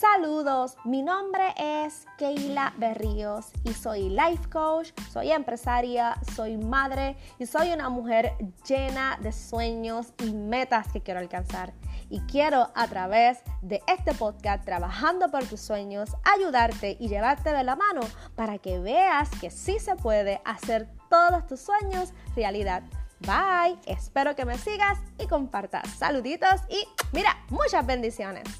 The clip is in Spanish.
Saludos, mi nombre es Keila Berríos y soy life coach, soy empresaria, soy madre y soy una mujer llena de sueños y metas que quiero alcanzar. Y quiero a través de este podcast, trabajando por tus sueños, ayudarte y llevarte de la mano para que veas que sí se puede hacer todos tus sueños realidad. Bye, espero que me sigas y compartas. Saluditos y mira, muchas bendiciones.